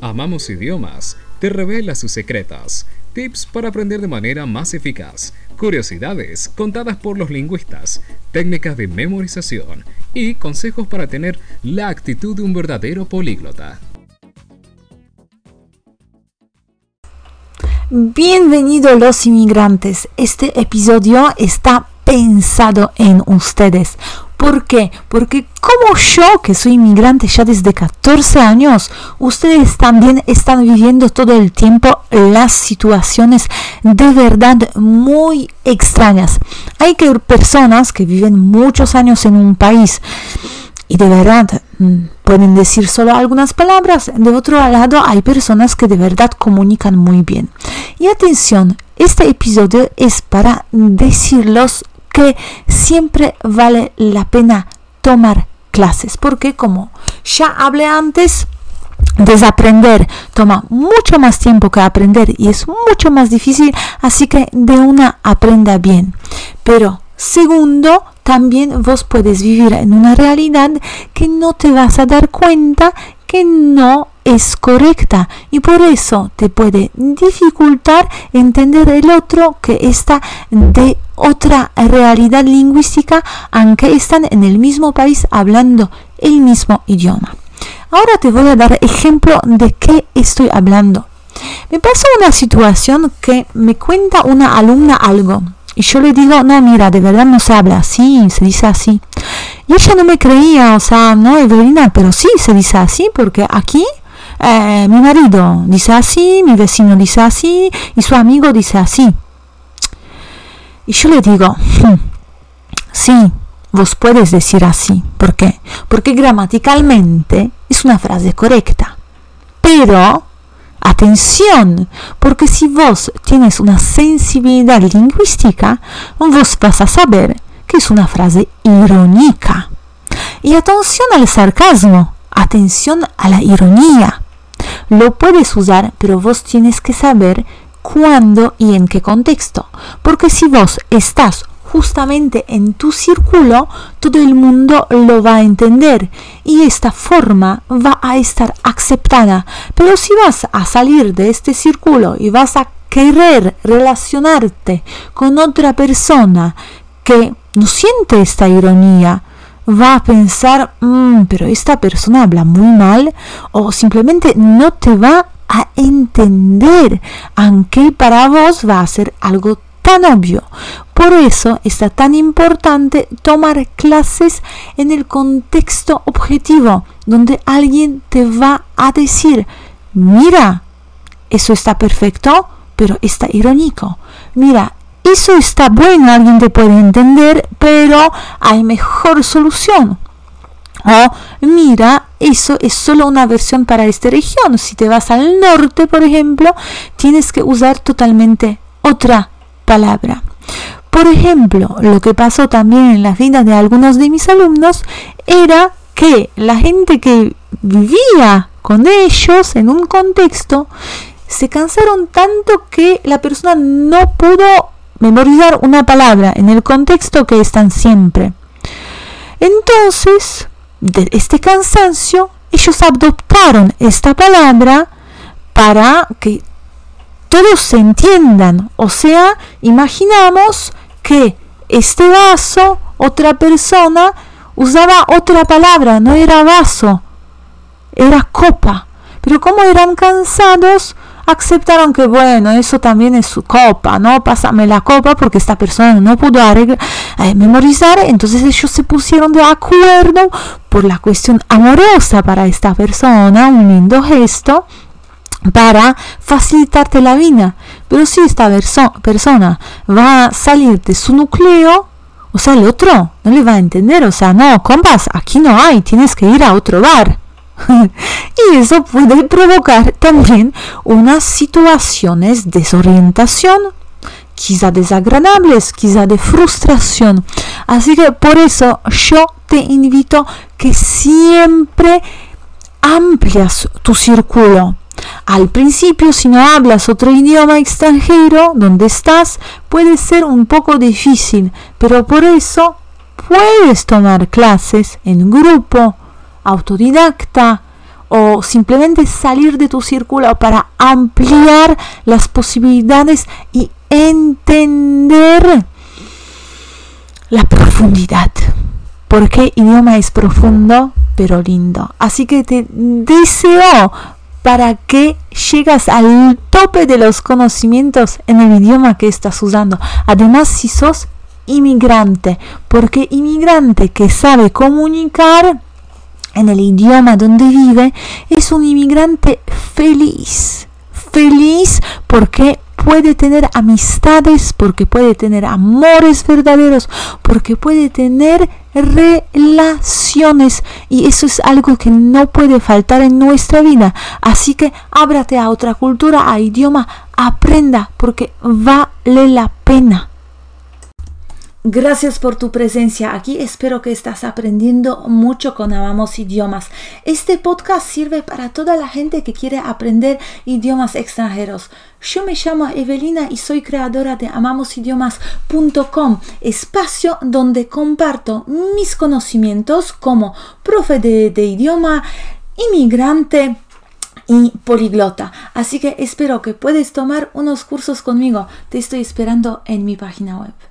Amamos Idiomas te revela sus secretos, tips para aprender de manera más eficaz, curiosidades contadas por los lingüistas, técnicas de memorización y consejos para tener la actitud de un verdadero políglota. Bienvenidos los inmigrantes. Este episodio está pensado en ustedes. ¿Por qué? Porque como yo, que soy inmigrante ya desde 14 años, ustedes también están viviendo todo el tiempo las situaciones de verdad muy extrañas. Hay que personas que viven muchos años en un país y de verdad mm, pueden decir solo algunas palabras. De otro lado, hay personas que de verdad comunican muy bien. Y atención, este episodio es para decirlos que siempre vale la pena tomar clases, porque como ya hablé antes, desaprender toma mucho más tiempo que aprender y es mucho más difícil, así que de una aprenda bien. Pero segundo, también vos puedes vivir en una realidad que no te vas a dar cuenta que no es correcta y por eso te puede dificultar entender el otro que está de otra realidad lingüística aunque están en el mismo país hablando el mismo idioma. Ahora te voy a dar ejemplo de qué estoy hablando. Me pasó una situación que me cuenta una alumna algo y yo le digo, no, mira, de verdad no se habla así, se dice así. Y ella no me creía, o sea, no, Evelina, pero sí se dice así porque aquí eh, mi marido dice así, mi vecino dice así y su amigo dice así. Y yo le digo, hmm, sí, vos puedes decir así. ¿Por qué? Porque gramaticalmente es una frase correcta. Pero, atención, porque si vos tienes una sensibilidad lingüística, vos vas a saber que es una frase irónica. Y atención al sarcasmo, atención a la ironía. Lo puedes usar, pero vos tienes que saber cuándo y en qué contexto. Porque si vos estás justamente en tu círculo, todo el mundo lo va a entender y esta forma va a estar aceptada. Pero si vas a salir de este círculo y vas a querer relacionarte con otra persona que no siente esta ironía, va a pensar, mm, pero esta persona habla muy mal o simplemente no te va a entender, aunque para vos va a ser algo tan obvio. Por eso está tan importante tomar clases en el contexto objetivo, donde alguien te va a decir, mira, eso está perfecto, pero está irónico. Mira, eso está bueno, alguien te puede entender, pero hay mejor solución. Mira, eso es solo una versión para esta región. Si te vas al norte, por ejemplo, tienes que usar totalmente otra palabra. Por ejemplo, lo que pasó también en la vida de algunos de mis alumnos era que la gente que vivía con ellos en un contexto se cansaron tanto que la persona no pudo memorizar una palabra en el contexto que están siempre. Entonces, de este cansancio, ellos adoptaron esta palabra para que todos se entiendan. O sea, imaginamos que este vaso, otra persona usaba otra palabra, no era vaso, era copa. Pero como eran cansados, aceptaron que bueno, eso también es su copa, ¿no? Pásame la copa porque esta persona no pudo eh, memorizar, entonces ellos se pusieron de acuerdo por la cuestión amorosa para esta persona, un lindo gesto para facilitarte la vida. Pero si esta persona va a salir de su núcleo, o sea, el otro no le va a entender, o sea, no, compas, aquí no hay, tienes que ir a otro bar. y eso puede provocar también unas situaciones de desorientación, quizá desagradables, quizá de frustración. Así que por eso yo te invito que siempre amplias tu círculo. Al principio, si no hablas otro idioma extranjero donde estás, puede ser un poco difícil, pero por eso puedes tomar clases en grupo autodidacta o simplemente salir de tu círculo para ampliar las posibilidades y entender la profundidad. Porque idioma es profundo pero lindo. Así que te deseo para que llegas al tope de los conocimientos en el idioma que estás usando. Además, si sos inmigrante, porque inmigrante que sabe comunicar en el idioma donde vive es un inmigrante feliz. Feliz porque puede tener amistades, porque puede tener amores verdaderos, porque puede tener relaciones y eso es algo que no puede faltar en nuestra vida. Así que ábrate a otra cultura, a idioma, aprenda porque vale la pena. Gracias por tu presencia aquí. Espero que estás aprendiendo mucho con Amamos Idiomas. Este podcast sirve para toda la gente que quiere aprender idiomas extranjeros. Yo me llamo Evelina y soy creadora de amamosidiomas.com, espacio donde comparto mis conocimientos como profe de, idioma, inmigrante, y poliglota. Así que espero que puedes tomar unos cursos conmigo. Te estoy esperando en mi página web.